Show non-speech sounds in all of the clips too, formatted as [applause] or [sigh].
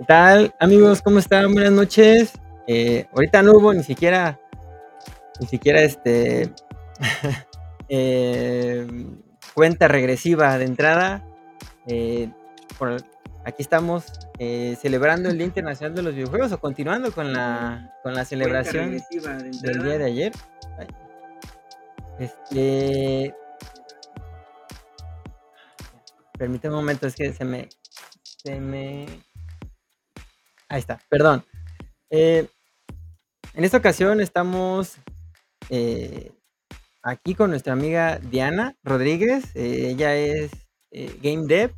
¿Qué tal, amigos? ¿Cómo están? Buenas noches. Eh, ahorita no hubo ni siquiera, ni siquiera este, [laughs] eh, cuenta regresiva de entrada. Eh, por, aquí estamos celebrando el Día Internacional de los Videojuegos o continuando con la, con la celebración de del día de ayer. Ay. Este, permíteme un momento, es que se me, se me, ahí está, perdón. Eh, en esta ocasión estamos eh, aquí con nuestra amiga Diana Rodríguez. eh, ella es game dev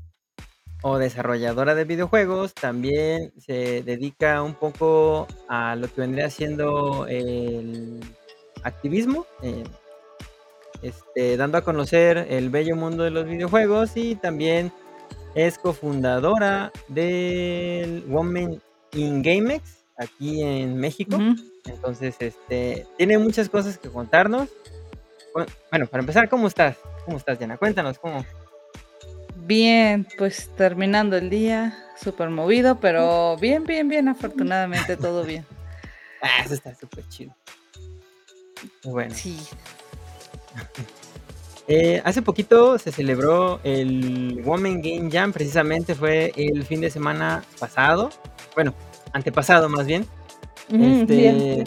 o desarrolladora de videojuegos. También se dedica un poco a lo que vendría siendo el activismo, este, dando a conocer el bello mundo de los videojuegos y también es cofundadora del Women in GameX aquí en México. Entonces, este, tiene muchas cosas que contarnos. Bu- Bueno, para empezar, ¿cómo estás? ¿Cómo estás, Diana? Cuéntanos, ¿cómo? Bien, pues terminando el día, súper movido, pero bien, bien, bien, afortunadamente todo bien. [laughs] Ah, eso está súper chido. Muy Bueno, Sí, [laughs] eh, hace poquito se celebró el Women Game Jam, precisamente fue el fin de semana pasado, bueno, antepasado más bien. Este, bien.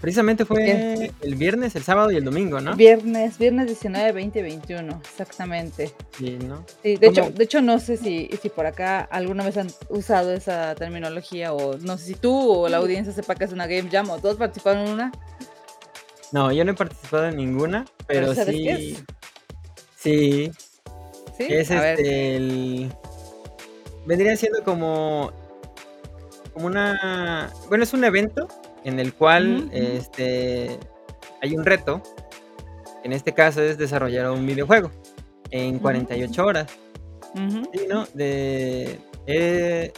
precisamente Bien. fue el viernes, el sábado y el domingo, ¿no? Viernes, viernes 19, 20, 21, exactamente. Sí, ¿no? Sí, de hecho, de hecho no sé si, si por acá alguna vez han usado esa terminología o no sé si tú o la audiencia sepa que es una game jam o todos participaron en una, No, yo no he participado en ninguna, pero pero ¿sabes qué sí, es? sí, ¿Sí? es A ver, este, el, vendría siendo como, como una, bueno, es un evento en el cual, este, hay un reto, en este caso es desarrollar un videojuego en ujú, 48 horas, sí, ¿no? De, eh,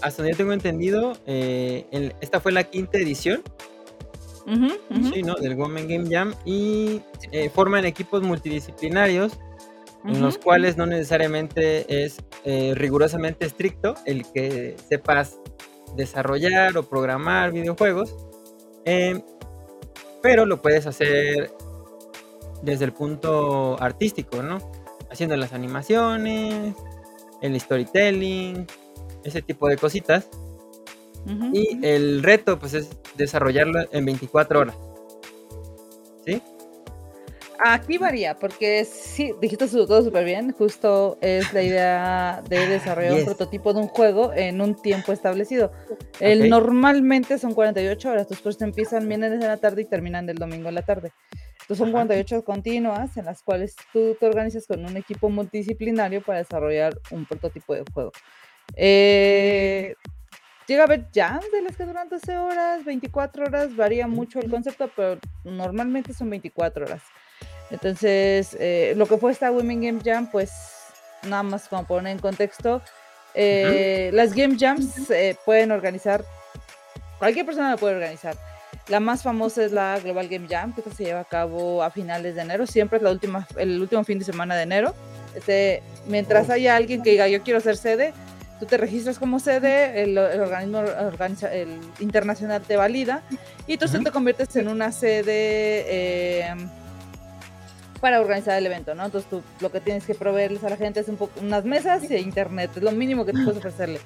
hasta donde yo tengo entendido, eh, esta fue la quinta edición, sí, ¿no? Del Women Game Jam y eh, forman equipos multidisciplinarios en los cuales no necesariamente es eh, rigurosamente estricto el que sepas desarrollar o programar videojuegos, eh, pero lo puedes hacer desde el punto artístico, ¿no? Haciendo las animaciones, el storytelling, ese tipo de cositas. Y el reto, pues, es desarrollarlo en 24 horas, ¿sí? Aquí varía, porque sí, dijiste todo súper bien. Justo es la idea de Ah, desarrollar un prototipo de un juego en un tiempo establecido. El normalmente son 48 horas, tus pues empiezan viernes en la tarde y terminan el domingo en la tarde. Entonces son Ajá. 48 continuas en las cuales tú te organizas con un equipo multidisciplinario para desarrollar un prototipo de juego. Eh, llega a haber jams de las que duran 12 horas, 24 horas, varía mucho el concepto, pero normalmente son 24 horas. Entonces, eh, lo que fue esta Women Game Jam, pues nada más como poner en contexto, eh, las Game Jams se pueden organizar, cualquier persona la puede organizar. La más famosa es la Global Game Jam, que se lleva a cabo a finales de enero, siempre es la última, el último fin de semana de enero. Este, mientras Oh. haya alguien que diga yo quiero ser sede, tú te registras como sede, el, el organismo organiza, el internacional te valida y tú se Ujú. te conviertes en una sede eh, para organizar el evento, ¿no? Entonces tú lo que tienes que proveerles a la gente es un poco unas mesas e internet, es lo mínimo que tú puedes ofrecerle.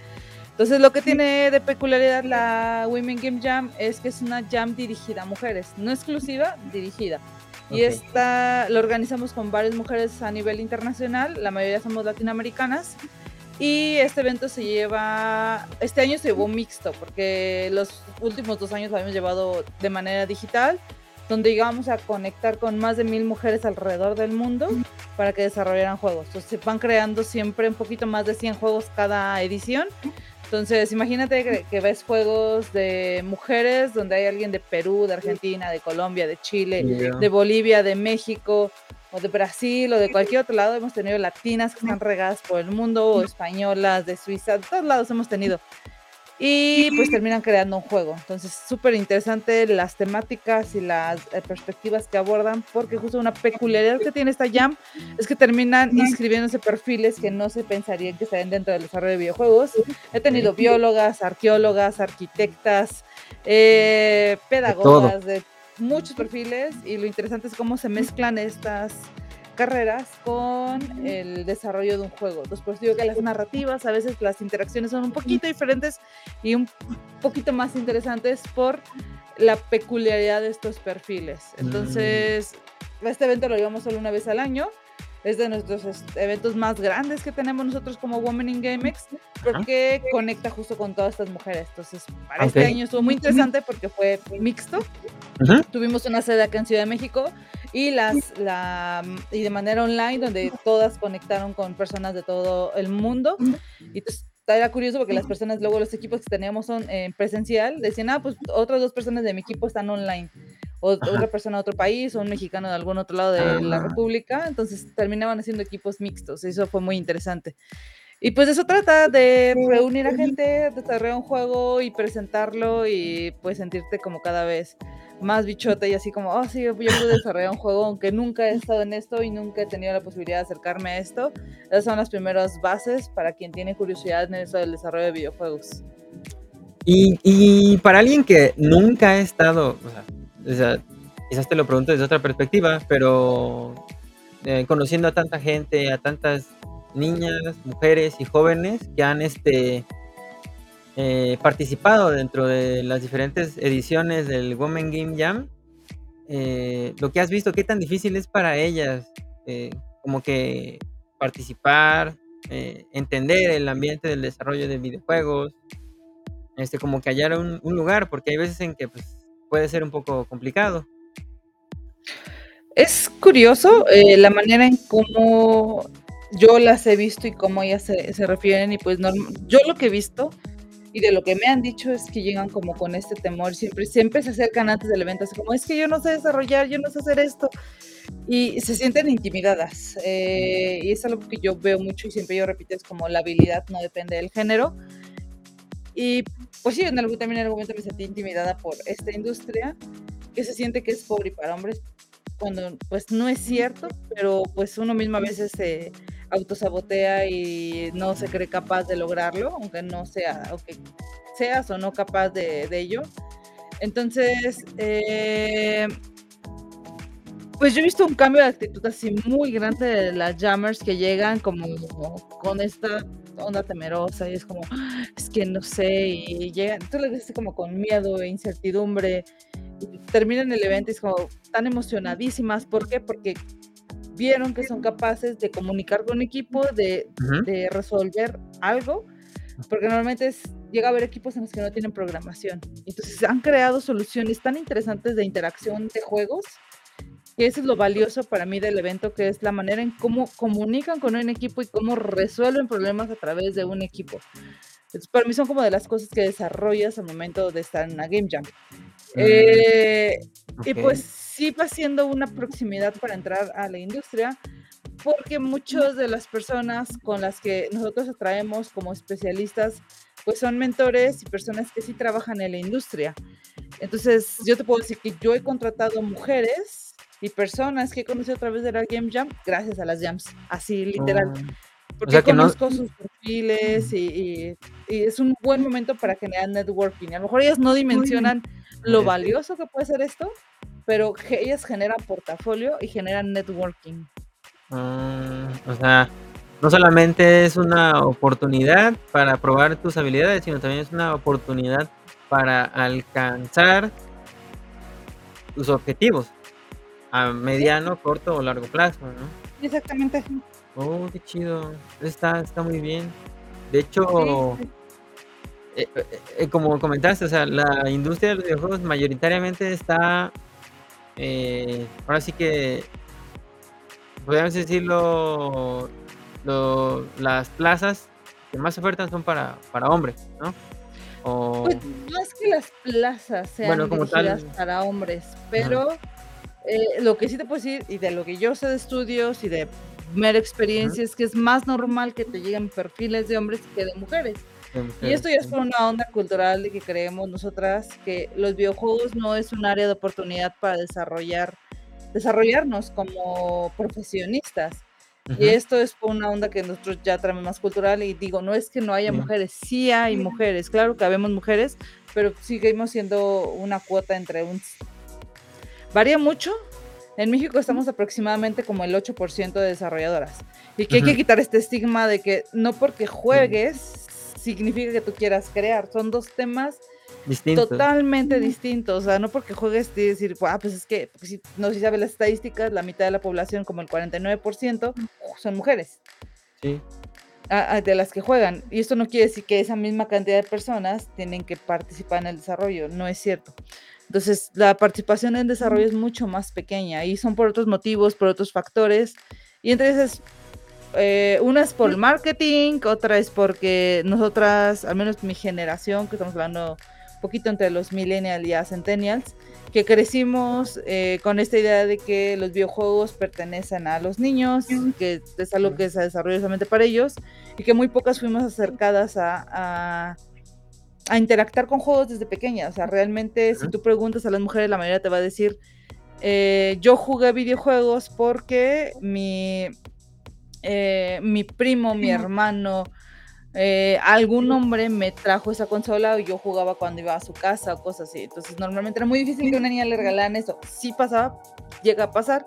Entonces lo que tiene de peculiaridad la Women Game Jam es que es una jam dirigida a mujeres, no exclusiva, dirigida. Y Ok. esta lo organizamos con varias mujeres a nivel internacional, la mayoría somos latinoamericanas. Y este evento se lleva, este año se llevó mixto, porque los últimos dos años lo habíamos llevado de manera digital, donde llegamos a conectar con más de mil mujeres alrededor del mundo para que desarrollaran juegos. Entonces se van creando siempre un poquito más de 100 juegos cada edición. Entonces imagínate que, que ves juegos de mujeres donde hay alguien de Perú, de Argentina, de Colombia, de Chile, Yeah. de Bolivia, de México, o de Brasil, o de cualquier otro lado. Hemos tenido latinas que están regadas por el mundo, o españolas, de Suiza, de todos lados hemos tenido. y pues terminan creando un juego. Entonces, súper interesante las temáticas y las eh, perspectivas que abordan, porque justo una peculiaridad que tiene esta Jam es que terminan inscribiéndose perfiles que no se pensarían que estarían dentro del desarrollo de videojuegos. He tenido biólogas, arqueólogas, arquitectas, eh, pedagogas de muchos perfiles y lo interesante es cómo se mezclan estas carreras con el desarrollo de un juego. Entonces, pues digo que las narrativas, a veces las interacciones son un poquito diferentes y un poquito más interesantes por la peculiaridad de estos perfiles. Entonces, este evento lo llevamos solo una vez al año. Es de nuestros eventos más grandes que tenemos nosotros como Women in GameX, porque conecta justo con todas estas mujeres. Entonces, para este año estuvo muy interesante porque fue mixto. Tuvimos una sede acá en Ciudad de México y las la y de manera online donde todas conectaron con personas de todo el mundo. Y pues era curioso porque las personas luego los equipos que teníamos son en presencial decían ah pues otras dos personas de mi equipo están online o otra persona de otro país o un mexicano de algún otro lado de la república entonces terminaban haciendo equipos mixtos eso fue muy interesante y pues eso trata de reunir a gente, desarrollar un juego y presentarlo y pues sentirte como cada vez más bichote y así como, oh sí, yo puedo desarrollar un juego aunque nunca he estado en esto y nunca he tenido la posibilidad de acercarme a esto. Esas son las primeras bases para quien tiene curiosidad en eso del desarrollo de videojuegos. Y, y para alguien que nunca ha estado, o sea, quizás te lo pregunto desde otra perspectiva, pero eh, conociendo a tanta gente, a tantas niñas, mujeres y jóvenes que han este, eh, participado dentro de las diferentes ediciones del Women Game Jam, eh, lo que has visto, qué tan difícil es para ellas como que participar, entender el ambiente del desarrollo de videojuegos, este, como que hallar un, lugar, porque hay veces en que pues, puede ser un poco complicado. Es curioso la manera en cómo yo las he visto y cómo ellas se, se refieren y pues yo lo que he visto y de lo que me han dicho es que llegan como con este temor, siempre, siempre se acercan antes del evento, así como es que yo no sé desarrollar, yo no sé hacer esto, y se sienten intimidadas. Eh, y es algo que yo veo mucho y siempre yo repito, es como la habilidad no depende del género. Y pues sí, en algún, también en algún momento me sentí intimidada por esta industria, que se siente que es pobre para hombres, cuando pues no es cierto, pero pues uno mismo a veces se autosabotea y no se cree capaz de lograrlo, aunque no sea, aunque seas o no capaz de, ello. Entonces, eh, pues yo he visto un cambio de actitud así muy grande de las jammers que llegan como con esta onda temerosa y es como, es que no sé, y llegan, tú les dices como con miedo e incertidumbre, y terminan el evento y es como tan emocionadísimas, ¿por qué? Porque vieron que son capaces de comunicar con equipo, de, de resolver algo, porque normalmente es, llega a haber equipos en los que no tienen programación. Entonces han creado soluciones tan interesantes de interacción de juegos, que eso es lo valioso para mí del evento, que es la manera en cómo comunican con un equipo y cómo resuelven problemas a través de un equipo. Entonces, para mí son como de las cosas que desarrollas al momento de estar en una Game Jam. Mm, eh, y pues sí va siendo una proximidad para entrar a la industria, porque muchas de las personas con las que nosotros atraemos como especialistas, pues son mentores y personas que sí trabajan en la industria. Entonces, yo te puedo decir que yo he contratado mujeres y personas que he conocido a través de la Game Jam gracias a las jams, así literal. Oh. Porque conozco sus perfiles y, es un buen momento para generar networking. A lo mejor ellas no dimensionan lo valioso que puede ser esto, pero ellas generan portafolio y generan networking. Ah, o sea, no solamente es una oportunidad para probar tus habilidades, sino también es una oportunidad para alcanzar tus objetivos a mediano, corto o largo plazo, ¿no? Exactamente. Oh, qué chido. Está, está muy bien. De hecho, eh, eh, eh, como comentaste, o sea, la industria de los videojuegos mayoritariamente está, ahora sí que, podríamos decirlo, las plazas que más ofertan son para, para hombres, ¿no? Pues no es que las plazas sean como para hombres, pero lo que sí te puedo decir, y de lo que yo sé de estudios y de mera experiencia es que es más normal que te lleguen perfiles de hombres que de mujeres. Y esto ya es por una onda cultural de que creemos nosotras que los videojuegos no es un área de oportunidad para desarrollar, desarrollarnos como profesionistas. Y esto es por una onda que nosotros ya traemos más cultural y digo, no es que no haya mujeres, sí hay mujeres, claro que habemos mujeres, pero seguimos siendo una cuota entre un... Varía mucho. En México estamos aproximadamente como el 8% de desarrolladoras. Y que hay que quitar este estigma de que no porque juegues significa que tú quieras crear. Son dos temas totalmente distintos. O sea, no porque juegues y decir, ah, pues es que, si, no si sabes las estadísticas, la mitad de la población, como el 49%, son mujeres. Sí. de las que juegan. Y esto no quiere decir que esa misma cantidad de personas tienen que participar en el desarrollo. No es cierto. Entonces, la participación en desarrollo es mucho más pequeña y son por otros motivos, por otros factores. Y entonces eh, una es por el marketing, otra es porque nosotras, al menos mi generación, que estamos hablando un poquito entre los millennials y centennials, que crecimos eh, con esta idea de que los videojuegos pertenecen a los niños, que es algo que se desarrolla solamente para ellos, y que muy pocas fuimos acercadas a, a, interactuar con juegos desde pequeñas. O sea, realmente, si tú preguntas a las mujeres, la mayoría te va a decir, eh, yo jugué videojuegos porque mi, eh, mi primo, mi hermano, eh, algún hombre me trajo esa consola y yo jugaba cuando iba a su casa o cosas así. Entonces normalmente era muy difícil que una niña le regalaran eso. Sí pasaba, llega a pasar,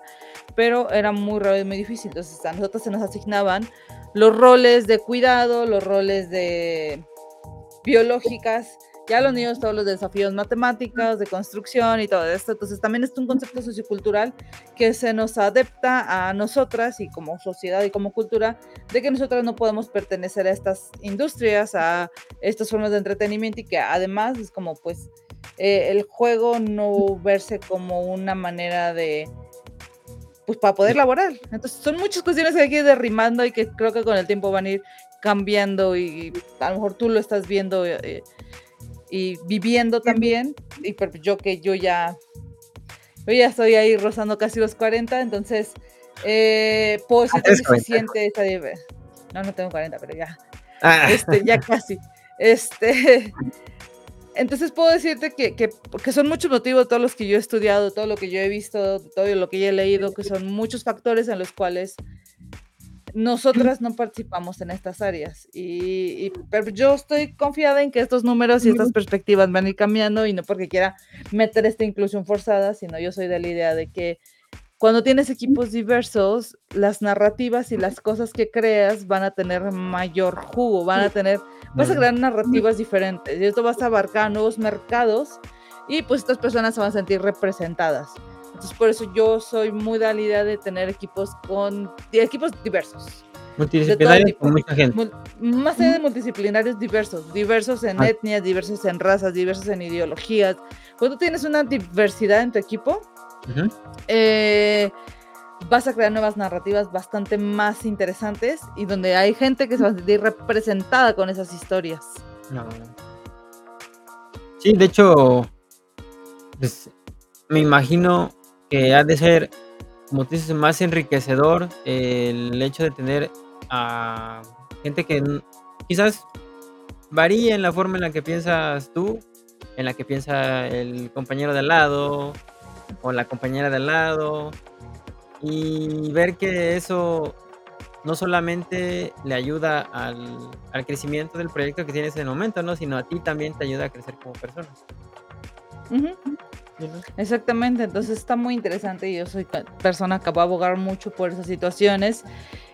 pero era muy raro y muy difícil. Entonces a nosotros se nos asignaban los roles de cuidado, los roles de biológicas ya los niños todos los desafíos matemáticos, de construcción y todo esto. Entonces también es un concepto sociocultural que se nos adapta a nosotras y como sociedad y como cultura de que nosotras no podemos pertenecer a estas industrias, a estas formas de entretenimiento y que además es como pues eh, el juego no verse como una manera de pues para poder laborar. Entonces son muchas cuestiones que hay que ir derrimando y que creo que con el tiempo van a ir cambiando y a lo mejor tú lo estás viendo eh, y viviendo también, y yo que yo ya, yo ya estoy ahí rozando casi los 40, entonces, eh, puedo decir que se siente esa... No, no tengo 40, pero ya, ah. este, ya [laughs] casi. Este, [laughs] entonces puedo decirte que, que, que, son muchos motivos, todos los que yo he estudiado, todo lo que yo he visto, todo lo que yo he leído, que son muchos factores en los cuales nosotras no participamos en estas áreas. Y, pero yo estoy confiada en que estos números y estas perspectivas van a ir cambiando y no porque quiera meter esta inclusión forzada, sino yo soy de la idea de que cuando tienes equipos diversos, las narrativas y las cosas que creas van a tener mayor jugo, van a tener, vas a crear narrativas diferentes y esto vas a abarcar nuevos mercados y pues estas personas se van a sentir representadas. Entonces, por eso yo soy muy de la idea de tener equipos con equipos diversos. Multidisciplinarios con mucha gente. Más allá de multidisciplinarios diversos, diversos en ah. etnias, diversos en razas, diversos en ideologías. Cuando tienes una diversidad en tu equipo, eh, vas a crear nuevas narrativas bastante más interesantes y donde hay gente que se va a sentir representada con esas historias. Sí, de hecho, pues, me imagino que ha de ser, como tú dices, más enriquecedor el hecho de tener a gente que quizás varía en la forma en la que piensas tú, en la que piensa el compañero de al lado o la compañera de al lado y ver que eso no solamente le ayuda al, crecimiento del proyecto que tienes en el momento, ¿no? sino a ti también te ayuda a crecer como persona. Exactamente, entonces está muy interesante y yo soy persona que va a abogar mucho por esas situaciones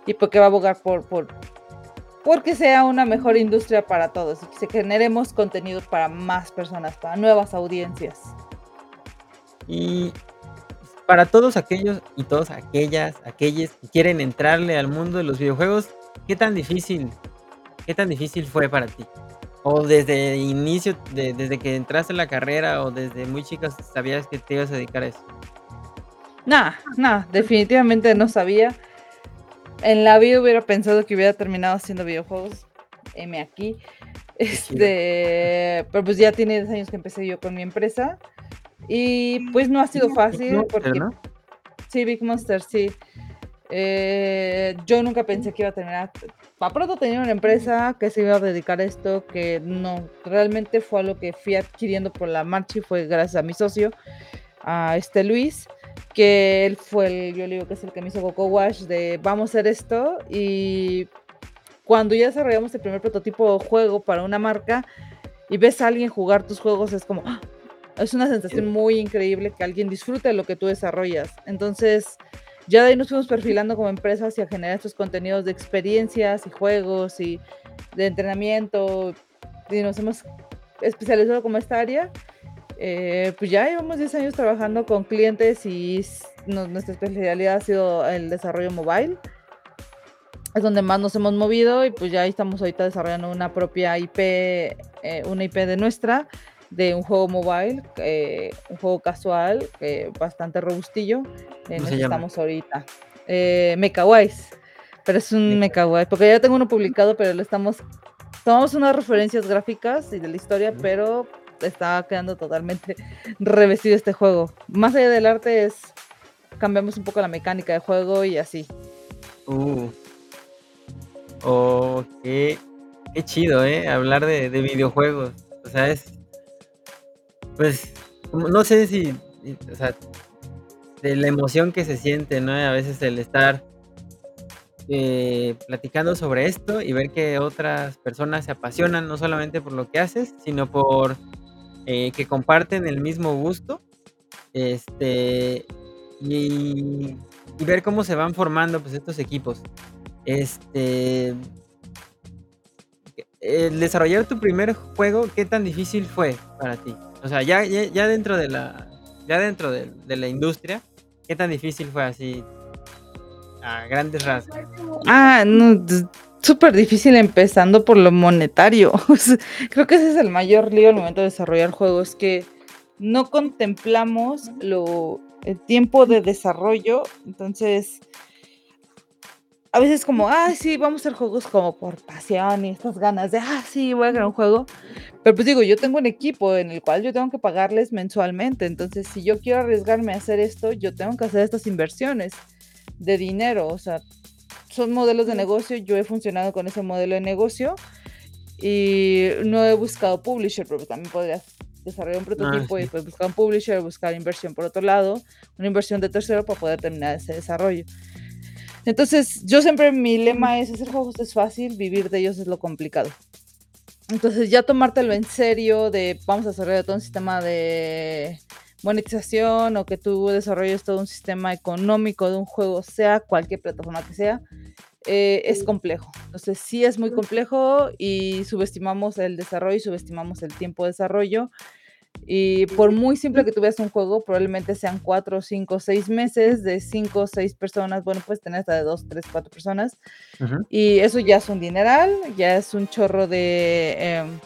y porque va a abogar por, por porque sea una mejor industria para todos y que se generemos contenido para más personas, para nuevas audiencias. Y para todos aquellos y todas aquellas, aquellos que quieren entrarle al mundo de los videojuegos, ¿qué tan difícil, qué tan difícil fue para ti? O desde inicio, desde que entraste en la carrera o desde muy chica sabías que te ibas a dedicar a eso. Nada, nada, definitivamente no sabía. En la vida hubiera pensado que hubiera terminado haciendo videojuegos. M aquí. Este, pero pues ya tiene 10 años que empecé yo con mi empresa. Y pues no ha sido fácil porque. Sí, Big Monster, sí. Eh, yo nunca pensé que iba a tener, a pronto tenía una empresa que se iba a dedicar a esto, que no, realmente fue algo que fui adquiriendo por la marcha y fue gracias a mi socio, a este Luis, que él fue el, yo le digo que es el que me hizo Coco Wash de vamos a hacer esto y cuando ya desarrollamos el primer prototipo juego para una marca y ves a alguien jugar tus juegos, es como, ¡ah! es una sensación muy increíble que alguien disfrute de lo que tú desarrollas. Entonces, ya de ahí nos fuimos perfilando como empresas y a generar estos contenidos de experiencias y juegos y de entrenamiento y nos hemos especializado como esta área. Eh, pues ya llevamos 10 años trabajando con clientes y nuestra especialidad ha sido el desarrollo mobile es donde más nos hemos movido y pues ya estamos ahorita desarrollando una propia IP, eh, una IP de nuestra, de un juego mobile, eh, un juego casual, eh, bastante robustillo, en el que estamos ahorita. Eh, pero es un Mekawise, porque ya tengo uno publicado, pero lo estamos, tomamos unas referencias gráficas y de la historia, pero está quedando totalmente [laughs] revestido este juego. Más allá del arte es, cambiamos un poco la mecánica de juego y así. Uh, Oh, qué, chido, ¿eh? Hablar de, videojuegos. O sea, es. Pues, no sé si. O sea, de la emoción que se siente, ¿no? A veces el estar eh, platicando sobre esto y ver que otras personas se apasionan no solamente por lo que haces, sino por eh, que comparten el mismo gusto. Este. Y, y ver cómo se van formando pues estos equipos. Este. El desarrollar tu primer juego, ¿qué tan difícil fue para ti? O sea, ya, ya, dentro de la. Ya dentro de, la industria, ¿qué tan difícil fue así? A grandes rasgos. Ah, no, súper difícil empezando por lo monetario. [laughs] Creo que ese es el mayor lío al momento de desarrollar juegos, que no contemplamos lo, el tiempo de desarrollo. Entonces, a veces como, ah, sí, vamos a hacer juegos como por pasión y estas ganas de, ah, sí, voy a crear un juego. Pero pues digo, yo tengo un equipo en el cual yo tengo que pagarles mensualmente. Entonces, si yo quiero arriesgarme a hacer esto, yo tengo que hacer estas inversiones de dinero. O sea, son modelos de negocio. Yo he funcionado con ese modelo de negocio y no he buscado publisher, pero también podría desarrollar un ah, prototipo y pues buscar un publisher, buscar inversión por otro lado, una inversión de tercero para poder terminar ese desarrollo. Entonces, yo siempre mi lema es, hacer juegos es fácil, vivir de ellos es lo complicado. Entonces, ya tomártelo en serio de vamos a desarrollar todo un sistema de monetización o que tú desarrolles todo un sistema económico de un juego, sea cualquier plataforma que sea, eh, es complejo. Entonces, sí es muy complejo y subestimamos el desarrollo y subestimamos el tiempo de desarrollo y por muy simple que tuvieras un juego, probablemente sean cuatro, cinco, seis meses de cinco, seis personas. Bueno, puedes tener hasta de dos, tres, cuatro personas. Y eso ya es un dineral, ya es un chorro de, em,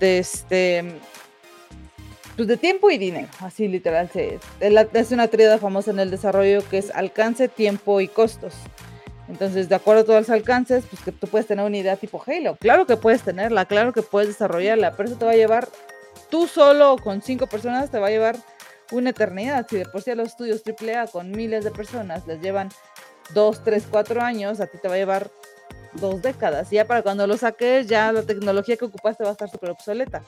de este, pues de tiempo y dinero, así literal. es una tríada famosa en el desarrollo que es alcance, tiempo y costos. Entonces, de acuerdo a todos los alcances, pues que tú puedes tener una idea tipo Halo. Claro que puedes tenerla, claro que puedes desarrollarla, pero eso te va a llevar tú solo con cinco personas te va a llevar una eternidad. Si de por sí a los estudios AAA con miles de personas les llevan dos, tres, cuatro años, a ti te va a llevar dos décadas. Y ya para cuando lo saques, ya la tecnología que ocupaste va a estar súper obsoleta.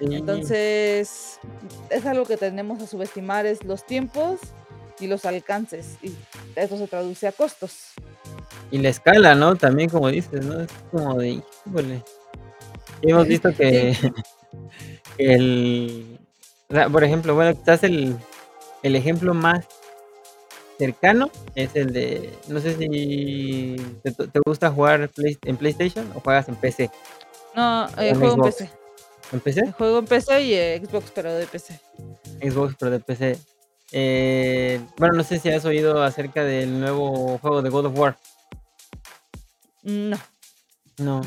Entonces, es algo que tenemos a subestimar, es los tiempos y los alcances. Y eso se traduce a costos. Y la escala, ¿no? También como dices, ¿no? Es como de, híjole. Hemos visto que... El, por ejemplo, bueno, quizás el, el ejemplo más cercano es el de, no sé si te, gusta jugar en PlayStation o juegas en PC. No, eh, juego en PC. ¿En PC? Juego en PC y eh, Xbox, pero de PC. Xbox, pero de PC. Eh, bueno, no sé si has oído acerca del nuevo juego de God of War. No. No.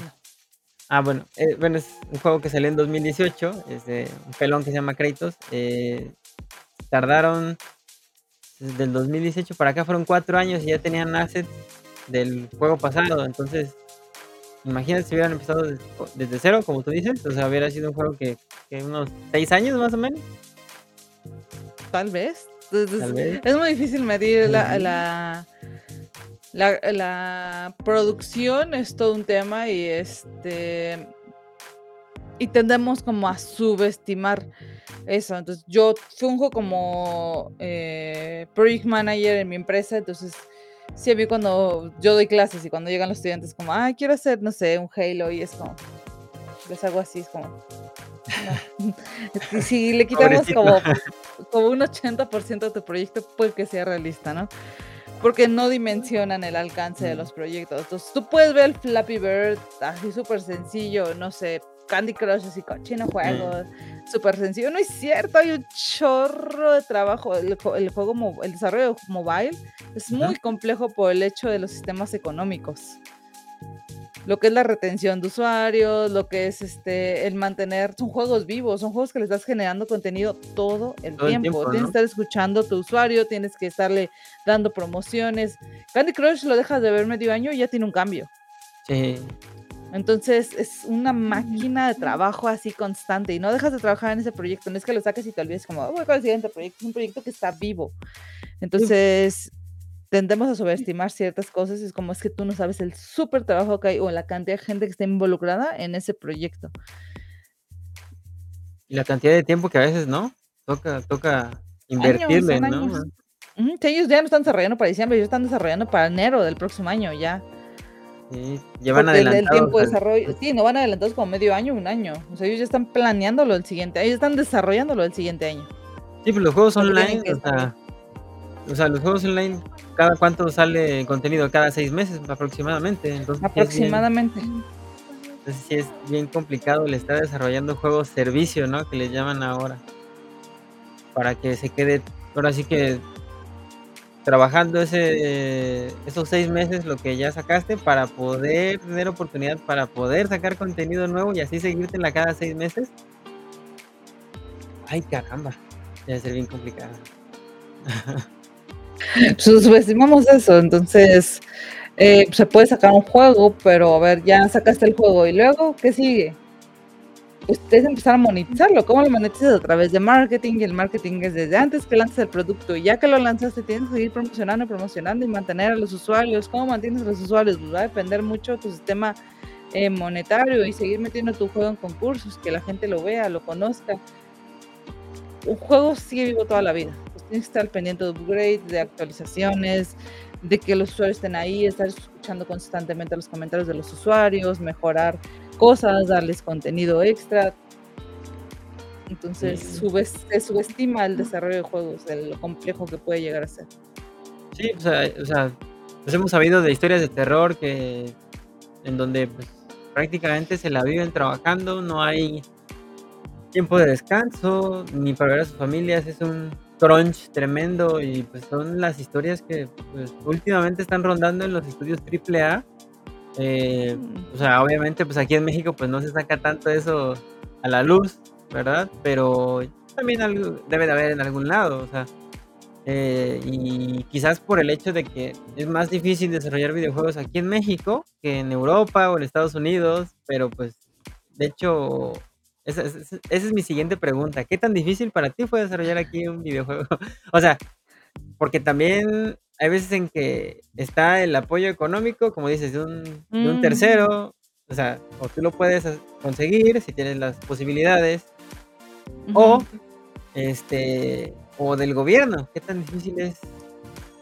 Ah, bueno, eh, bueno, es un juego que salió en 2018, es de un pelón que se llama Kratos. Eh, tardaron desde el 2018 para acá, fueron cuatro años y ya tenían assets del juego pasado. Entonces, imagínate si hubieran empezado desde, cero, como tú dices, o sea, hubiera sido un juego que, unos seis años más o menos. Tal vez. Es muy difícil medir la La, la producción es todo un tema y este y tendemos como a subestimar eso. Entonces, yo funjo como eh, project manager en mi empresa, entonces sí a mí cuando yo doy clases y cuando llegan los estudiantes como, ay, quiero hacer, no sé, un Halo y es como, les hago así, es como, [laughs] si le quitamos como, como un 80% de tu proyecto, puede que sea realista, ¿no? Porque no dimensionan el alcance de mm. los proyectos. Entonces, tú puedes ver el Flappy Bird así súper sencillo, no sé, Candy Crush así cochino juegos, súper sencillo. No es cierto, hay un chorro de trabajo. El, el juego, el desarrollo mobile es muy complejo por el hecho de los sistemas económicos lo que es la retención de usuarios, lo que es este el mantener, son juegos vivos, son juegos que le estás generando contenido todo el tiempo. tienes que estar escuchando a tu usuario, tienes que estarle dando promociones. Candy Crush lo dejas de ver medio año y ya tiene un cambio. Sí. Entonces es una máquina de trabajo así constante y no dejas de trabajar en ese proyecto. No es que lo saques y te olvides como, voy con el siguiente proyecto. Es un proyecto que está vivo. Entonces, tendemos a subestimar ciertas cosas, es como es que tú no sabes el súper trabajo que hay o la cantidad de gente que está involucrada en ese proyecto. Y la cantidad de tiempo que a veces, ¿no? Toca, toca invertirle, ¿no? ellos ya no están desarrollando para diciembre, ellos están desarrollando para enero del próximo año ya. Sí, llevan adelantados. El, tiempo de desarrollo, sí, no van adelantados como medio año, un año. O sea, ellos ya están planeándolo el siguiente, ellos están desarrollándolo el siguiente año. Sí, pero los juegos online, o sea, o sea, los juegos online, ¿cada cuánto sale contenido? Cada seis meses aproximadamente. Entonces, aproximadamente. entonces sí es bien complicado el estar desarrollando juegos servicio, ¿no? Que le llaman ahora. Para que se quede, ahora sí que trabajando ese, esos seis meses lo que ya sacaste para poder tener oportunidad, para poder sacar contenido nuevo y así seguirte en la cada seis meses. Ay, caramba, debe ser bien complicado. [laughs] subestimamos eso, entonces eh, se puede sacar un juego, pero a ver, ya sacaste el juego y luego, ¿qué sigue? Ustedes empezar a monetizarlo. ¿Cómo lo monetizas? A través de marketing. Y el marketing es desde antes que lanzas el producto. Y ya que lo lanzaste, tienes que seguir promocionando, promocionando y mantener a los usuarios. ¿Cómo mantienes a los usuarios? Pues va a depender mucho de tu sistema eh, monetario y seguir metiendo tu juego en concursos, que la gente lo vea, lo conozca. Un juego sigue vivo toda la vida que estar pendiente de upgrades, de actualizaciones, de que los usuarios estén ahí, estar escuchando constantemente los comentarios de los usuarios, mejorar cosas, darles contenido extra. Entonces se subestima el desarrollo de juegos, de lo complejo que puede llegar a ser. Sí, o sea, o sea pues hemos sabido de historias de terror que en donde pues, prácticamente se la viven trabajando, no hay tiempo de descanso, ni para ver a sus familias, es un crunch tremendo y pues son las historias que pues, últimamente están rondando en los estudios AAA. Eh, mm. o sea, obviamente pues aquí en México pues no se saca tanto eso a la luz, ¿verdad? Pero también algo debe de haber en algún lado, o sea, eh, y quizás por el hecho de que es más difícil desarrollar videojuegos aquí en México que en Europa o en Estados Unidos, pero pues de hecho esa, es mi siguiente pregunta. ¿Qué tan difícil para ti fue desarrollar aquí un videojuego? [laughs] o sea, porque también hay veces en que está el apoyo económico, como dices, de un, mm. tercero. O sea, o tú lo puedes conseguir si tienes las posibilidades. O este o del gobierno. ¿Qué tan difícil es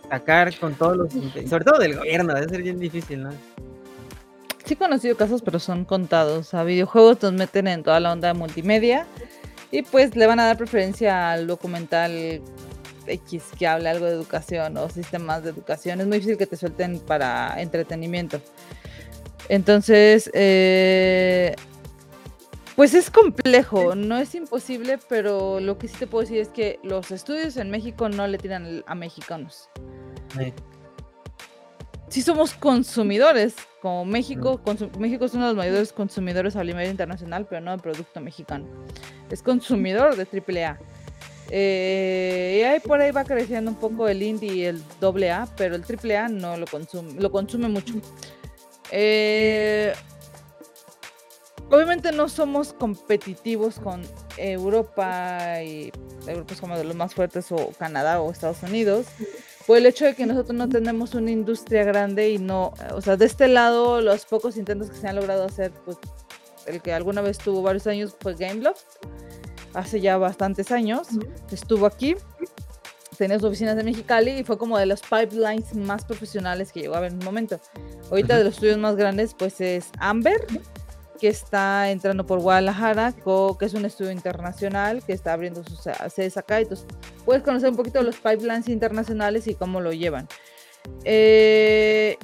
sacar con todos los sobre todo del gobierno, debe ser bien difícil, ¿no? Sí he conocido casos, pero son contados. A videojuegos nos meten en toda la onda multimedia y pues le van a dar preferencia al documental X que hable algo de educación o sistemas de educación. Es muy difícil que te suelten para entretenimiento. Entonces, eh, pues es complejo, no es imposible, pero lo que sí te puedo decir es que los estudios en México no le tiran a mexicanos sí somos consumidores, como México, México es uno de los mayores consumidores a nivel internacional, pero no de producto mexicano. Es consumidor de AAA. Eh, y ahí por ahí va creciendo un poco el indie y el AA, pero el AAA no lo consume, lo consume mucho. Eh, obviamente no somos competitivos con Europa y Europa es como de los más fuertes o Canadá o Estados Unidos por el hecho de que nosotros no tenemos una industria grande y no, o sea, de este lado los pocos intentos que se han logrado hacer, pues el que alguna vez tuvo varios años fue Gameloft, hace ya bastantes años, estuvo aquí, tenía sus oficinas de Mexicali y fue como de los pipelines más profesionales que llegó a haber en un momento. Ahorita de los estudios más grandes, pues es Amber, que está entrando por Guadalajara, que es un estudio internacional que está abriendo sus sedes acá. Entonces, puedes conocer un poquito los pipelines internacionales y cómo lo llevan. Eh,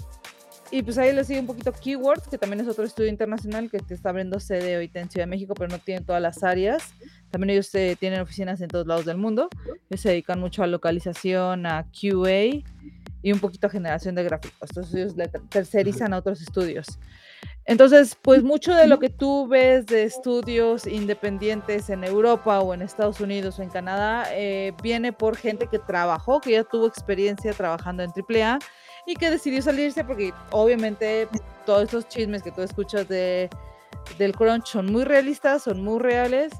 y pues ahí le sigue un poquito Keywords, que también es otro estudio internacional que está abriendo sede ahorita en Ciudad de México, pero no tiene todas las áreas. También ellos eh, tienen oficinas en todos lados del mundo. Ellos se dedican mucho a localización, a QA y un poquito a generación de gráficos. Entonces ellos le tercerizan a otros estudios. Entonces, pues mucho de lo que tú ves de estudios independientes en Europa o en Estados Unidos o en Canadá eh, viene por gente que trabajó, que ya tuvo experiencia trabajando en AAA y que decidió salirse porque obviamente todos esos chismes que tú escuchas de, del crunch son muy realistas, son muy reales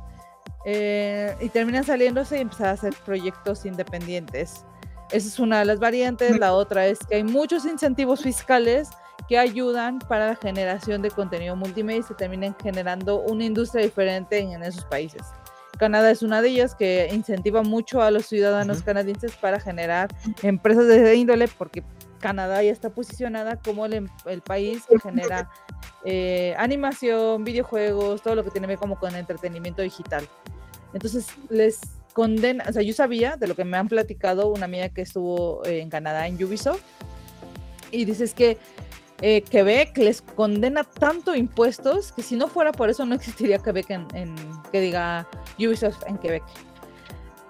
eh, y terminan saliéndose y empezar a hacer proyectos independientes. Esa es una de las variantes. La otra es que hay muchos incentivos fiscales que ayudan para la generación de contenido multimedia y se terminen generando una industria diferente en, esos países. Canadá es una de ellas que incentiva mucho a los ciudadanos canadienses para generar empresas de ese índole porque Canadá ya está posicionada como el, el país que genera eh, animación, videojuegos, todo lo que tiene que ver como con entretenimiento digital. Entonces les condena, o sea, yo sabía de lo que me han platicado una amiga que estuvo en Canadá en Ubisoft y dices que eh, Quebec les condena tanto impuestos que si no fuera por eso no existiría Quebec en, que diga Ubisoft en Quebec.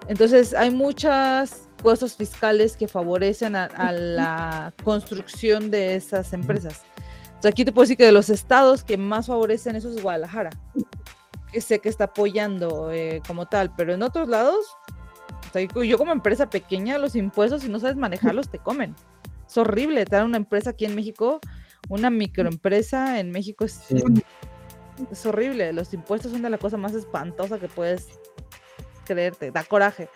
Entonces hay muchas cosas fiscales que favorecen a, la construcción de esas empresas. aquí te puedo decir que de los estados que más favorecen eso es Guadalajara, que sé que está apoyando eh, como tal, pero en otros lados, yo como empresa pequeña, los impuestos, si no sabes manejarlos, te comen. Es horrible tener una empresa aquí en México una microempresa en México es, es horrible. Los impuestos son de la cosa más espantosa que puedes creerte, da coraje.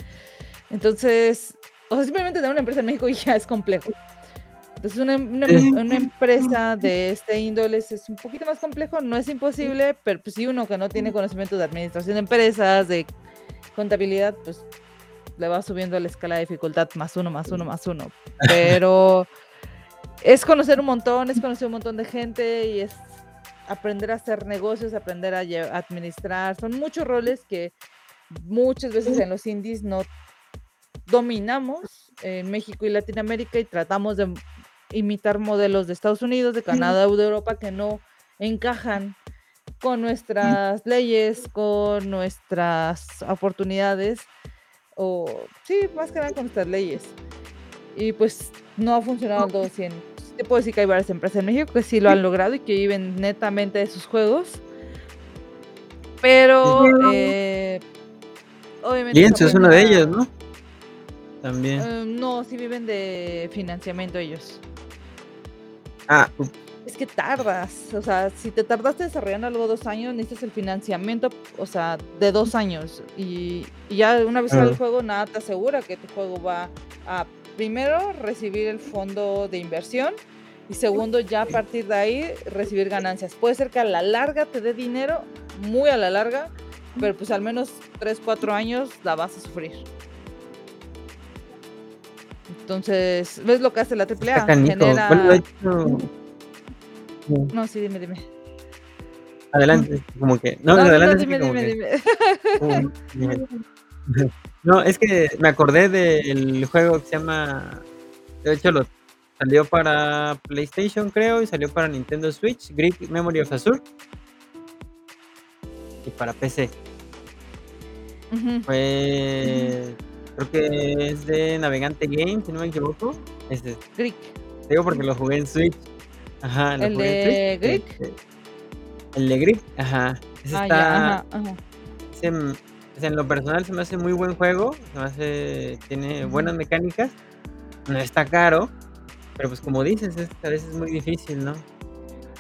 Entonces, o sea, simplemente tener una empresa en México [laughs] ya es complejo. Entonces, una, una, empresa de este índole es un poquito más complejo, no es imposible, pero pues si uno que no tiene conocimiento de administración de empresas, de contabilidad, pues le va subiendo la escala de dificultad más uno, más uno, más uno. [laughs] Pero es conocer un montón, es conocer un montón de gente y es aprender a hacer negocios, aprender a administrar. Son muchos roles que muchas veces en los indies no dominamos en México y Latinoamérica y tratamos de imitar modelos de Estados Unidos, de Canadá o de Europa que no encajan con nuestras leyes, con nuestras oportunidades, o sí, más que nada con nuestras leyes y pues no ha funcionado al 200. Te puedo decir que hay varias empresas en México que sí lo han logrado y que viven netamente de sus juegos. Pero, eh, obviamente. Lienzo es una de ellas, ¿no? También. Eh, no, sí viven de financiamiento ellos. Ah, es que tardas, o sea, si te tardaste desarrollando algo dos años, necesitas el financiamiento, o sea, de dos años. Y, ya una vez sale el juego, nada te asegura que tu juego va a primero recibir el fondo de inversión y segundo ya a partir de ahí recibir ganancias. Puede ser que a la larga te dé dinero, muy a la larga, pero pues al menos 3, 4 años la vas a sufrir. Entonces, ¿ves lo que hace la AAA? Genera... No, sí, dime, dime. Adelante, como que... No, adelante. dime, dime, dime. [laughs] No, es que me acordé del juego que se llama. De hecho, lo salió para PlayStation, creo, y salió para Nintendo Switch, Greek Memory of Azure. Y para PC. Fue. Creo que es de Navegante Game, si no me equivoco. Es de... Greek. Digo porque lo jugué en Switch. Ajá, ¿El de Greek? Este, el de Greek, ajá. Ese ah, está. ajá, ajá en lo personal se me hace muy buen juego, se me hace, tiene buenas mecánicas, no está caro, pero pues como dices, es, a veces es muy difícil, ¿no?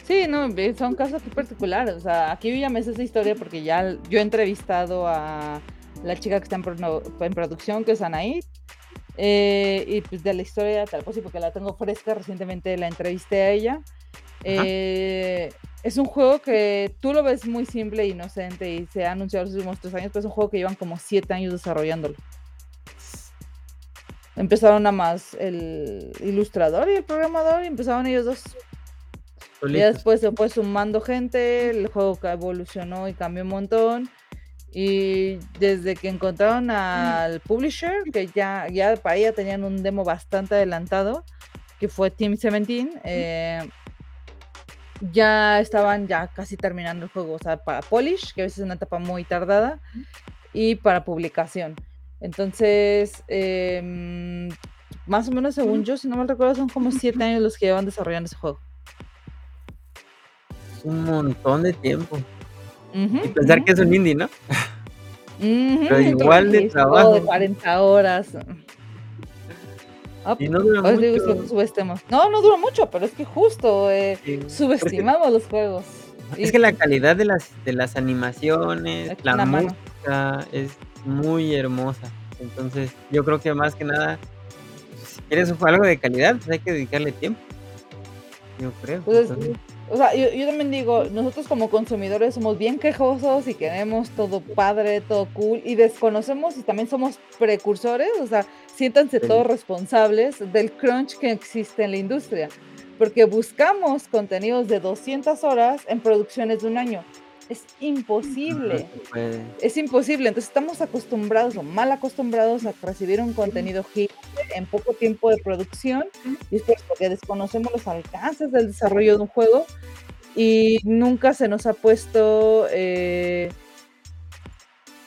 Sí, no, son casos aquí particulares, o sea, aquí ya me sé esa historia porque ya yo he entrevistado a la chica que está en, producción, que es Anaí, Eh, y pues de la historia tal pues sí, porque la tengo fresca, recientemente la entrevisté a ella. Eh, es un juego que tú lo ves muy simple e inocente y se ha anunciado los últimos tres años, pero es un juego que llevan como siete años desarrollándolo. Empezaron nada más el ilustrador y el programador y empezaron ellos dos. Y después se fue sumando gente, el juego evolucionó y cambió un montón. Y desde que encontraron al publisher, que ya, ya para ella tenían un demo bastante adelantado, que fue Team 17, eh, ya estaban ya casi terminando el juego, o sea, para polish, que a veces es una etapa muy tardada, y para publicación. Entonces, em, más o menos según yo, si no me recuerdo, son como siete años los que llevan desarrollando ese juego. Un montón de tiempo y pensar que es un indie, ¿no? Pero igual de trabajo. De 40 horas. Y no dura mucho. No, no dura mucho, pero es que justo eh, subestimamos los juegos. Es que la calidad de las, de las animaciones, la música es muy hermosa. Entonces, yo creo que más que nada, si quieres algo de calidad, pues hay que dedicarle tiempo. Yo creo. Pues, o sea, yo, también digo, nosotros como consumidores somos bien quejosos y queremos todo padre, todo cool, y desconocemos y también somos precursores, o sea, siéntanse todos responsables del crunch que existe en la industria, porque buscamos contenidos de 200 horas en producciones de un año. Es imposible. Es imposible. Entonces estamos acostumbrados o mal acostumbrados a recibir un contenido hit en poco tiempo de producción y es porque desconocemos los alcances del desarrollo de un juego y nunca se nos ha puesto eh,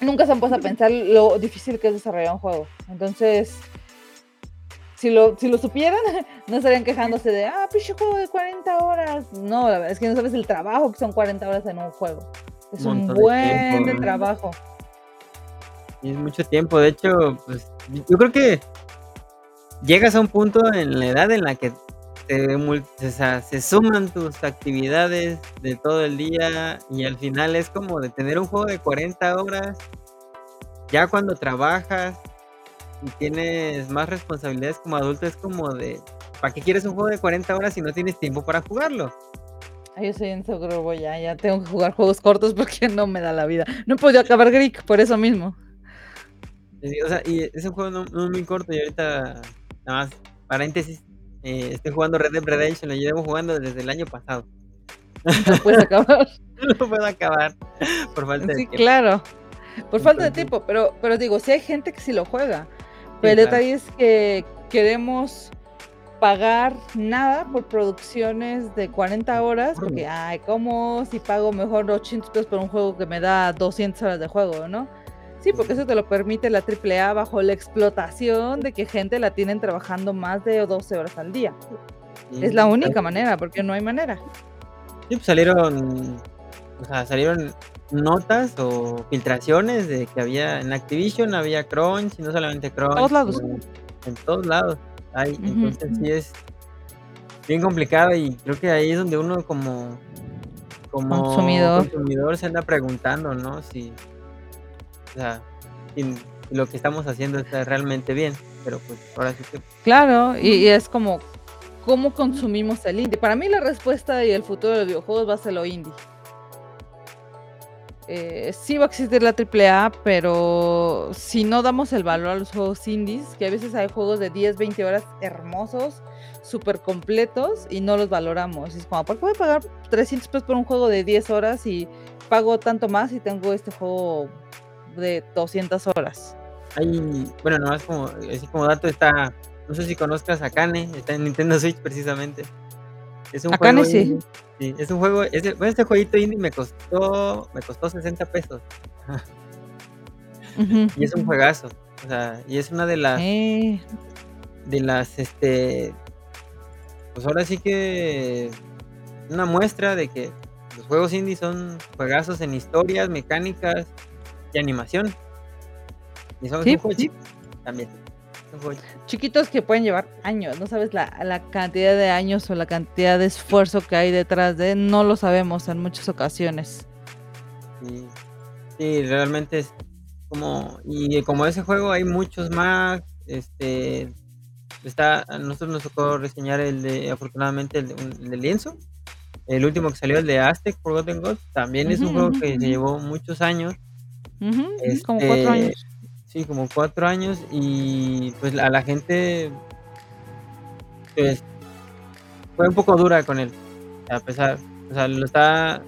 nunca se han puesto a pensar lo difícil que es desarrollar un juego. Entonces, si lo, si lo supieran, [laughs] no estarían quejándose de, ah, pinche juego de 40 horas. No, la verdad es que no sabes el trabajo que son 40 horas en un juego. Es un, buen de, trabajo. Y es mucho tiempo. De hecho, pues yo creo que llegas a un punto en la edad en la que se suman tus actividades de todo el día y al final es como de tener un juego de 40 horas. Ya cuando trabajas, y tienes más responsabilidades como adulto, es como de, ¿para qué quieres un juego de 40 horas si no tienes tiempo para jugarlo? yo soy en grupo ya, ya tengo que jugar juegos cortos porque [laughs] no me da la vida. No he podido acabar Greek por eso mismo. o sea, y es un juego no, muy corto y ahorita, nada más, paréntesis, eh, estoy jugando Red Dead Redemption, lo llevo jugando desde el año pasado. No puedes acabar. [laughs] no puedo acabar por falta de tiempo. Sí, claro. Por falta de tiempo, pero, pero digo, si hay gente que sí lo juega. Pero el detalle es que queremos pagar nada por producciones de 40 horas, porque, ay, ¿cómo si pago mejor 800 pesos por un juego que me da 200 horas de juego, no? Sí, porque eso te lo permite la AAA bajo la explotación de que gente la tienen trabajando más de 12 horas al día. Es la única manera, porque no hay manera. Sí, pues salieron, o sea, salieron notas o filtraciones de que había en Activision, había crunch, y no solamente crunch. Todos lados. En, todos lados. Hay, entonces sí es bien complicado y creo que ahí es donde uno como, como consumidor. se anda preguntando, ¿no? Si, o sea, si, lo que estamos haciendo está realmente bien, pero pues ahora sí que... Claro, y, es como, ¿cómo consumimos el indie? Para mí la respuesta y el futuro de los videojuegos va a ser lo indie eh, sí va a existir la AAA, pero si no damos el valor a los juegos indies, que a veces hay juegos de 10, 20 horas hermosos, súper completos y no los valoramos. Es como, ¿por qué voy a pagar 300 pesos por un juego de 10 horas y pago tanto más y tengo este juego de 200 horas? Hay, bueno, nomás como, así como dato está, no sé si conozcas a Kane, está en Nintendo Switch precisamente. Es un Kane sí. Sí, es un juego, este, este jueguito indie me costó, me costó 60 pesos. y es un juegazo. O sea, y es una de las de las este pues ahora sí que una muestra de que los juegos indie son juegazos en historias, mecánicas y animación. Y son sí, también. Chiquitos que pueden llevar años, no sabes la, cantidad de años o la cantidad de esfuerzo que hay detrás de, no lo sabemos en muchas ocasiones. Sí, realmente es como, y como ese juego hay muchos más, este, está a nosotros nos tocó reseñar el de afortunadamente el de el de lienzo. El último que salió, el de Aztec Forgotten Gods, también es un juego que se llevó muchos años. Ujú, como 4 Este, años. Sí, como 4 años y, pues, a la gente pues fue un poco dura con él, a pesar o sea, lo está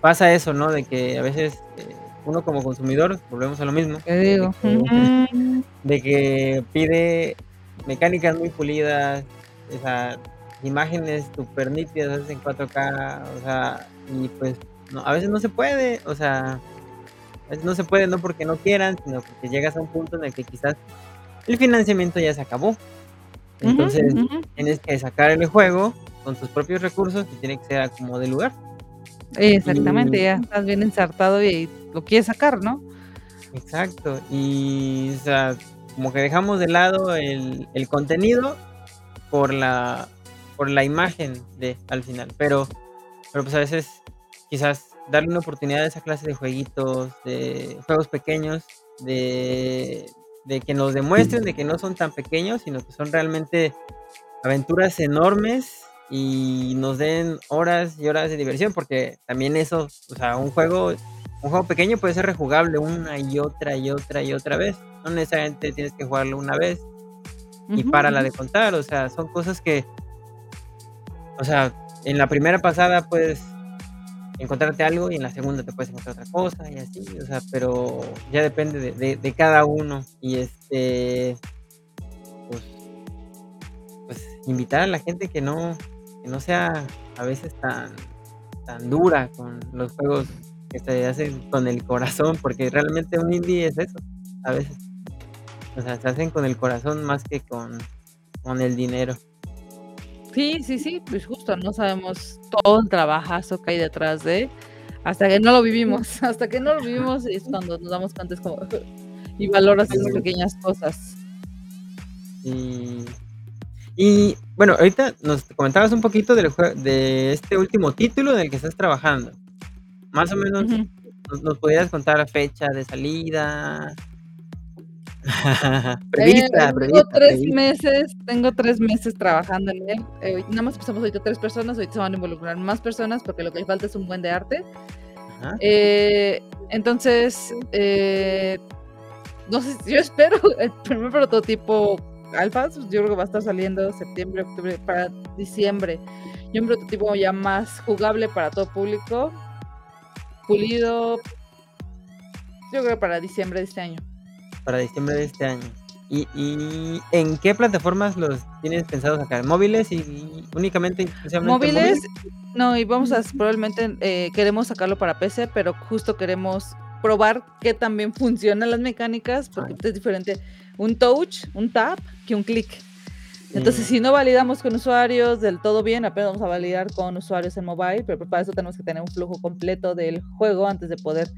pasa eso, ¿no? De que a veces, eh, uno como consumidor, volvemos a lo mismo, Te de digo, de que pide mecánicas muy pulidas, o sea, imágenes súper nítidas, en 4K, o sea, y pues, no, a veces no se puede, o sea, no se puede, no porque no quieran, sino porque llegas a un punto en el que quizás el financiamiento ya se acabó. Entonces, tienes que sacar el juego con tus propios recursos y tiene que ser como de lugar. Exactamente, Y ya estás bien ensartado y lo quieres sacar, ¿no? Exacto, y, o sea, como que dejamos de lado el el contenido por la por la imagen de al final, pero pero, pues, a veces quizás darle una oportunidad a esa clase de jueguitos, de juegos pequeños, de de que nos demuestren de que no son tan pequeños, sino que son realmente aventuras enormes y nos den horas y horas de diversión, porque también eso, o sea, un juego un juego pequeño puede ser rejugable una y otra, y otra, y otra vez. No necesariamente tienes que jugarlo una vez y párala ujú. de contar, o sea, son cosas que o sea, en la primera pasada puedes encontrarte algo y en la segunda te puedes encontrar otra cosa y así, o sea, pero ya depende de de cada uno y, este pues pues, invitar a la gente que no que no sea a veces tan tan dura con los juegos que se hacen con el corazón, porque realmente un indie es eso, a veces. O sea, se hacen con el corazón más que con con el dinero. Sí, sí, sí, pues justo, no sabemos todo el trabajazo que hay detrás de hasta que no lo vivimos, [laughs] hasta que no lo vivimos es cuando nos damos cuenta, es como [laughs] y valoras esas pequeñas cosas. Y y bueno, ahorita nos comentabas un poquito del de este último título en el que estás trabajando. Más o menos. ¿nos nos podrías contar fecha de salida? [laughs] Eh, Prevista, tengo prevista, 3 prevista. meses tengo 3 meses trabajando en él, eh, nada más empezamos ahorita 3 personas, ahorita se van a involucrar más personas, porque lo que le falta es un buen de arte. Eh, entonces, no sé, yo [laughs] espero el primer prototipo alfa, yo creo que va a estar saliendo septiembre, octubre, para diciembre, y un prototipo ya más jugable para todo público, pulido yo creo para diciembre de este año. Para diciembre de este año. ¿Y y en qué plataformas los tienes pensado sacar? ¿Móviles y únicamente exclusivamente móviles? Móviles, no, y vamos a probablemente, eh, queremos sacarlo para PC, pero justo queremos probar qué tan bien funcionan las mecánicas, porque Ah. es diferente un touch, un tap, que un click. Entonces, Sí. si no validamos con usuarios del todo bien, apenas vamos a validar con usuarios en mobile, pero para eso tenemos que tener un flujo completo del juego antes de poder,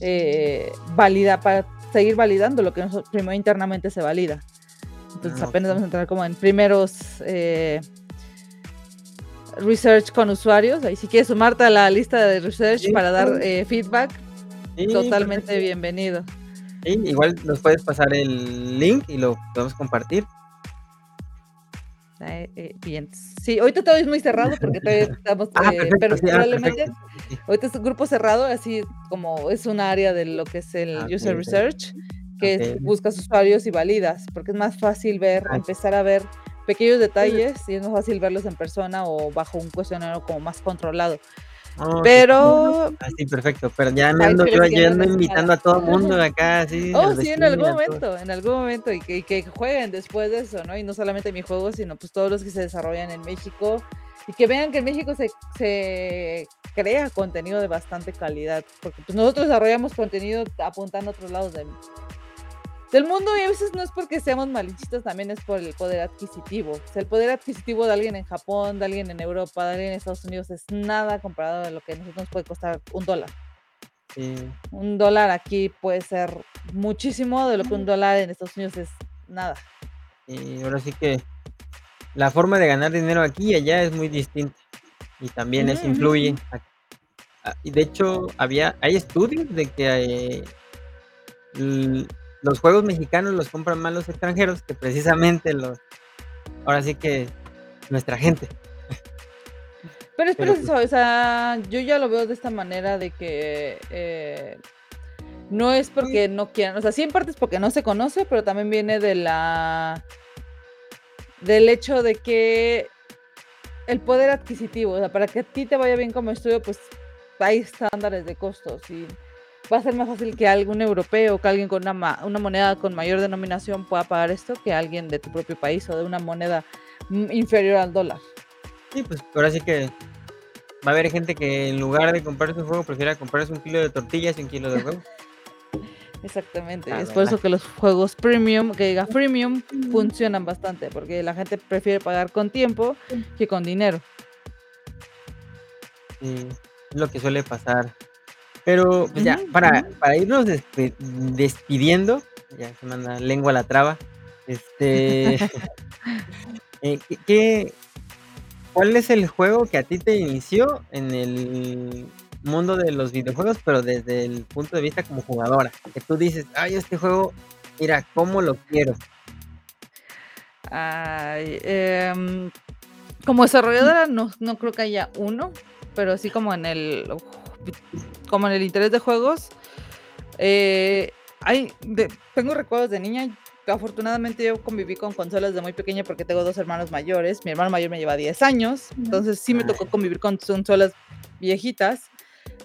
eh, validar para seguir validando lo que noso primero internamente se valida. Entonces, Ah, apenas vamos a entrar como en primeros, eh research con usuarios, ahí si quieres sumarte a la lista de research Sí, para dar, eh, feedback, Sí, totalmente perfecto. bienvenido. Sí, igual nos puedes pasar el link y lo podemos compartir. Eh, bien. Sí, ahorita todavía es muy cerrado porque todavía estamos, [laughs] Ah, eh, perfecto, pero sí, ah, probablemente ahorita es un grupo cerrado, así como es un área de lo que es el Ah, user research, que es okey. buscas usuarios y validas, porque es más fácil ver, empezar a ver pequeños detalles y es más fácil verlos en persona o bajo un cuestionario como más controlado. Oh. Pero Ah, sí, perfecto, pero ya me ando yo ando invitando a todo mundo [laughs] acá, así, Oh, sí, en algún momento, en algún momento, y que y que jueguen después de eso, ¿no? Y no solamente mi juego, sino, pues, todos los que se desarrollan en México, y que vean que en México se se crea contenido de bastante calidad, porque, pues, nosotros desarrollamos contenido apuntando a otros lados del del mundo, y a veces no es porque seamos malinchistas, también es por el poder adquisitivo. O sea, el poder adquisitivo de alguien en Japón, de alguien en Europa, de alguien en Estados Unidos, es nada comparado a lo que a nosotros nos puede costar $1 Sí. Un dólar aquí puede ser muchísimo de lo que un dólar en Estados Unidos es nada. Y ahora sí que la forma de ganar dinero aquí y allá es muy distinta, y también Ujú, eso influye. y de hecho, había hay estudios de que, eh, los juegos mexicanos los compran más los extranjeros que precisamente los, ahora sí que nuestra gente. Pero es por eso, o sea, yo ya lo veo de esta manera de que eh, no es porque no quieran, o sea, sí en parte es porque no se conoce, pero también viene de la del hecho de que el poder adquisitivo, o sea, para que a ti te vaya bien como estudio, pues hay estándares de costos y va a ser más fácil que algún europeo, que alguien con una, una moneda con mayor denominación pueda pagar esto que alguien de tu propio país o de una moneda inferior al dólar. Sí, pues ahora sí que va a haber gente que en lugar de comprarse un juego prefiera comprarse un kilo de tortillas y un kilo de huevo. [laughs] Exactamente, es por eso que los juegos premium, que diga premium, funcionan bastante, porque la gente prefiere pagar con tiempo que con dinero. Sí, es lo que suele pasar. Pero pues ya, para, para irnos despidiendo, ya se manda lengua a la traba. Este, [laughs] eh, ¿qué, ¿cuál es el juego que a ti te inició en el mundo de los videojuegos, pero desde el punto de vista como jugadora? Que tú dices, ay, este juego, mira, ¿cómo lo quiero? Ay, em, como desarrolladora no, no creo que haya uno, pero así como en el como en el interés de juegos, eh, hay, tengo recuerdos de niña. Afortunadamente yo conviví con consolas de muy pequeña porque tengo dos hermanos mayores. Mi hermano mayor me lleva 10 años, entonces sí me tocó convivir con consolas viejitas.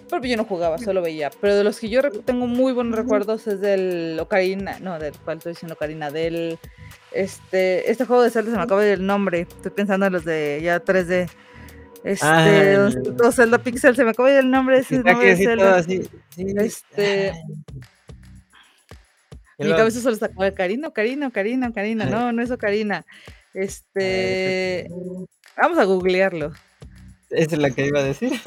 Pero yo no jugaba, solo veía. Pero de los que yo tengo muy buenos recuerdos es del Ocarina, no, del cual estoy diciendo Ocarina, del este, este juego de Zelda se me acaba el nombre. Estoy pensando en los de ya 3D. Este, ah, Zelda Pixel, se me acaba el nombre, ese nombre de Zelda. Este. Mi cabeza solo está como Karina, Karina, Karina, Karina. No, no es Ocarina. Este. Vamos a googlearlo. Esa es la que iba a decir.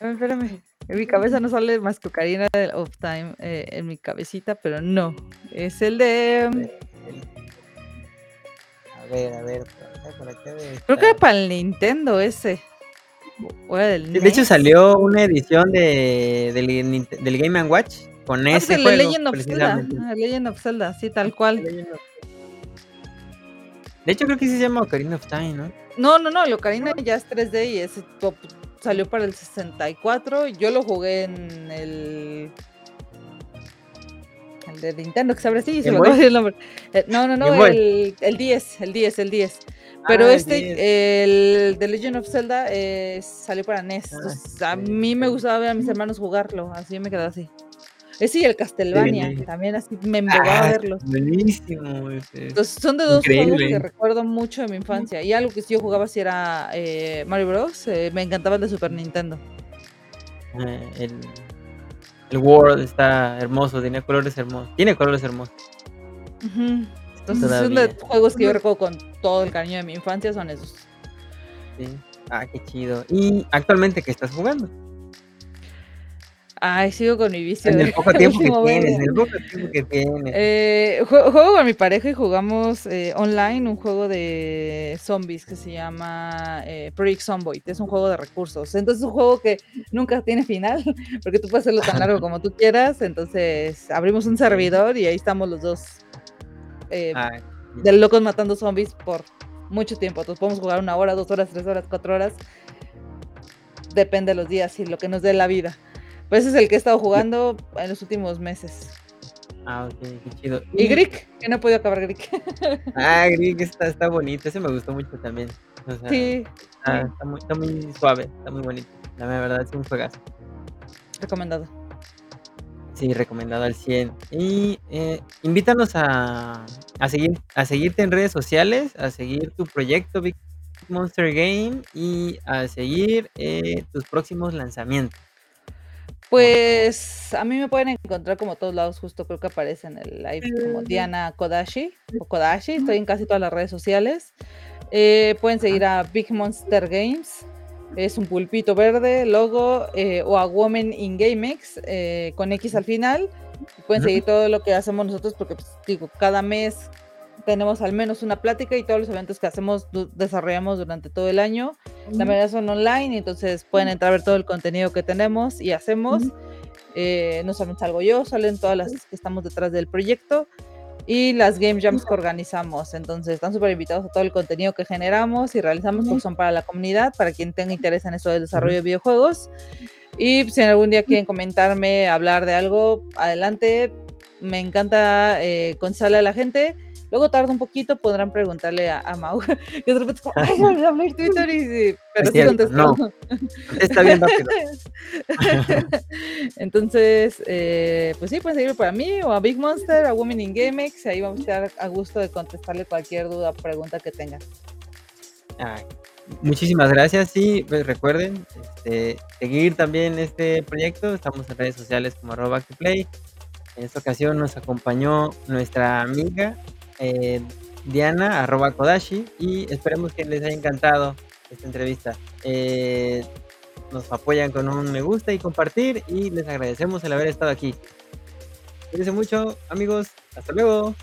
espérame. En mi cabeza no sale más que Ocarina of Time eh, en mi cabecita, pero no. Es el de. A ver, a ver. Creo que era para el Nintendo ese. de hecho salió una edición de, del, Game Watch con ah, ese juego. Legend of Zelda. Ah, Legend of Zelda, sí, tal cual. De hecho creo que se llama Ocarina of Time, ¿no? No, no, no, el Ocarina ya es 3D y ese salió para el 64. Yo lo jugué en el el de Nintendo que se abre así, se me el nombre. Eh, no, no, no, el, el 10, el 10, el 10. Pero ah, este, el The Legend of Zelda, eh, salió para NES. Ah, a mí me gustaba ver a mis hermanos jugarlo, así me quedé así. Ese y el Castlevania, también así me embobaba ah, verlos. Buenísimo. Entonces, son de dos juegos que recuerdo mucho de mi infancia. Y algo que sí yo jugaba si era eh, Mario Bros. Eh, me encantaba el de Super Nintendo. el, el World está hermoso, tiene colores hermosos. Tiene colores hermosos. Entonces, son de juegos que yo recuerdo con todo el cariño de mi infancia, son esos. Sí. Ah, qué chido. ¿Y actualmente qué estás jugando? Ay, sigo con mi vicio. En el poco [laughs] tiempo que tienes, en el poco tiempo que tienes. Eh, juego, con mi pareja y jugamos eh, online un juego de zombies que se llama eh, Project Zomboid. Es un juego de recursos. Entonces es un juego que nunca tiene final, [laughs] porque tú puedes hacerlo tan largo como tú quieras. Entonces abrimos un [laughs] servidor y ahí estamos los dos eh, de locos matando zombies por mucho tiempo. Entonces podemos jugar una hora, dos horas, tres horas, cuatro horas. Depende de los días y lo que nos dé la vida. Pues ese es el que he estado jugando en los últimos meses. Ah, ok, qué chido. Y Greek, que no he podido acabar Greek. [laughs] ah, Greek está, está bonito, ese me gustó mucho también. sí. Está, muy, está muy suave, está muy bonito. La verdad es un juegazo. Recomendado. Sí, recomendado al 100. Y eh, invítanos a, a, seguir, a seguirte en redes sociales, a seguir tu proyecto Big Monster Game y a seguir eh, tus próximos lanzamientos. Pues a mí me pueden encontrar como todos lados, justo creo que aparece en el live como Diana Kodashi o Kodashi, estoy en casi todas las redes sociales. Eh, pueden seguir a Big Monster Games, es un pulpito verde, logo, eh, o a Woman in GameX eh, con X al final. Pueden seguir todo lo que hacemos nosotros porque, pues, digo, cada mes tenemos al menos una plática y todos los eventos que hacemos desarrollamos durante todo el año. La mayoría son online, entonces pueden entrar a ver todo el contenido que tenemos y hacemos. Eh, no solamente salgo yo, salen todas las que estamos detrás del proyecto y las game jams que organizamos. Entonces están súper invitados a todo el contenido que generamos y realizamos, porque son para la comunidad, para quien tenga interés en eso del desarrollo de videojuegos. Y si algún día quieren comentarme, hablar de algo, adelante. Me encanta eh, a la gente. Luego tarda un poquito, podrán preguntarle a, a Mau, [laughs] que de repente como, ay, [laughs] ya hablé en Twitter y sí, pero sí contestó. no. Está bien rápido. [laughs] Entonces, eh, pues sí, pueden seguirme para mí o a Big Monster, a Women in GameX, ahí vamos a estar a gusto de contestarle cualquier duda o pregunta que tengan. Muchísimas gracias y pues recuerden este, seguir también este proyecto. Estamos en redes sociales como arroba play. En esta ocasión nos acompañó nuestra amiga Diana arroba Kodashi y esperemos que les haya encantado esta entrevista. Eh, nos apoyan con un me gusta y compartir y les agradecemos el haber estado aquí. Cuídense mucho amigos. Hasta luego.